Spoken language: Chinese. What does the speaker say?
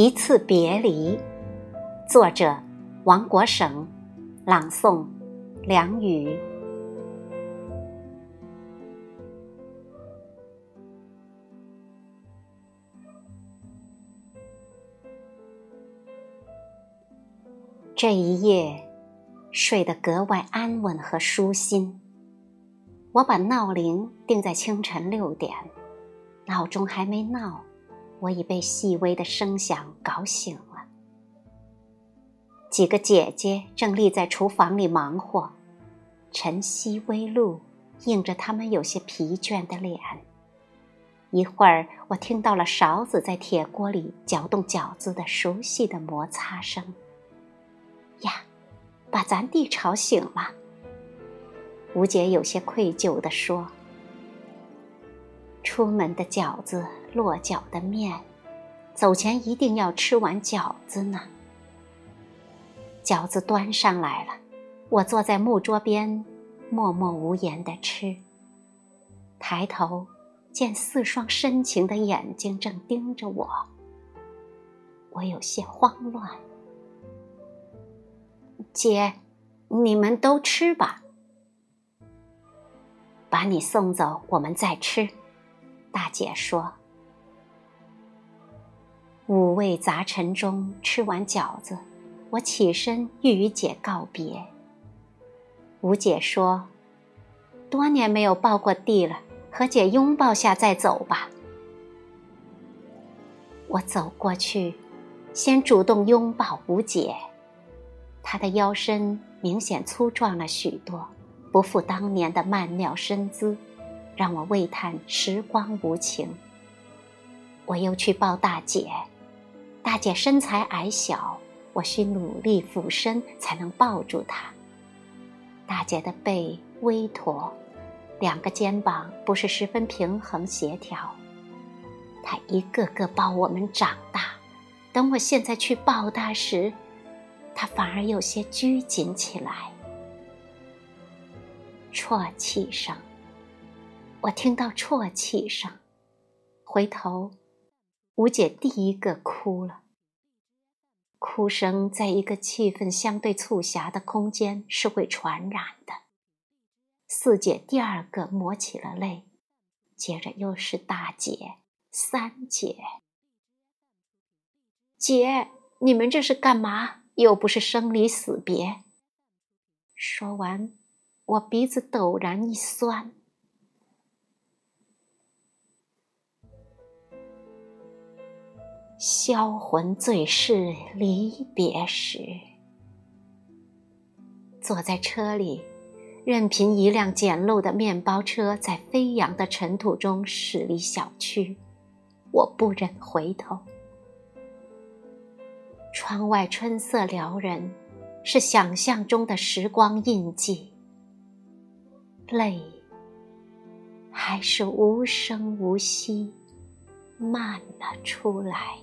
一次别离，作者王国省，朗诵梁宇。这一夜睡得格外安稳和舒心。我把闹铃定在清晨六点，闹钟还没闹。我已被细微的声响搞醒了。几个姐姐正立在厨房里忙活，晨曦微露映着她们有些疲倦的脸。一会儿，我听到了勺子在铁锅里搅动饺子的熟悉的摩擦声。呀，把咱弟吵醒了。吴姐有些愧疚地说。出门的饺子，落脚的面，走前一定要吃完饺子呢。饺子端上来了，我坐在木桌边，默默无言的吃。抬头见四双深情的眼睛正盯着我，我有些慌乱。姐，你们都吃吧，把你送走，我们再吃。大姐说：“五味杂陈中吃完饺子，我起身欲与姐告别。吴姐说：‘多年没有抱过弟了，和姐拥抱下再走吧。’我走过去，先主动拥抱吴姐。她的腰身明显粗壮了许多，不复当年的曼妙身姿。”让我喟叹时光无情。我又去抱大姐，大姐身材矮小，我需努力俯身才能抱住她。大姐的背微驼，两个肩膀不是十分平衡协调。她一个个抱我们长大，等我现在去抱她时，她反而有些拘谨起来。啜泣声。我听到啜泣声，回头，吴姐第一个哭了。哭声在一个气氛相对促狭的空间是会传染的。四姐第二个抹起了泪，接着又是大姐、三姐。姐，你们这是干嘛？又不是生离死别。说完，我鼻子陡然一酸。销魂醉逝离别时，坐在车里，任凭一辆简陋的面包车在飞扬的尘土中驶离小区，我不忍回头。窗外春色撩人，是想象中的时光印记。泪，还是无声无息漫了出来。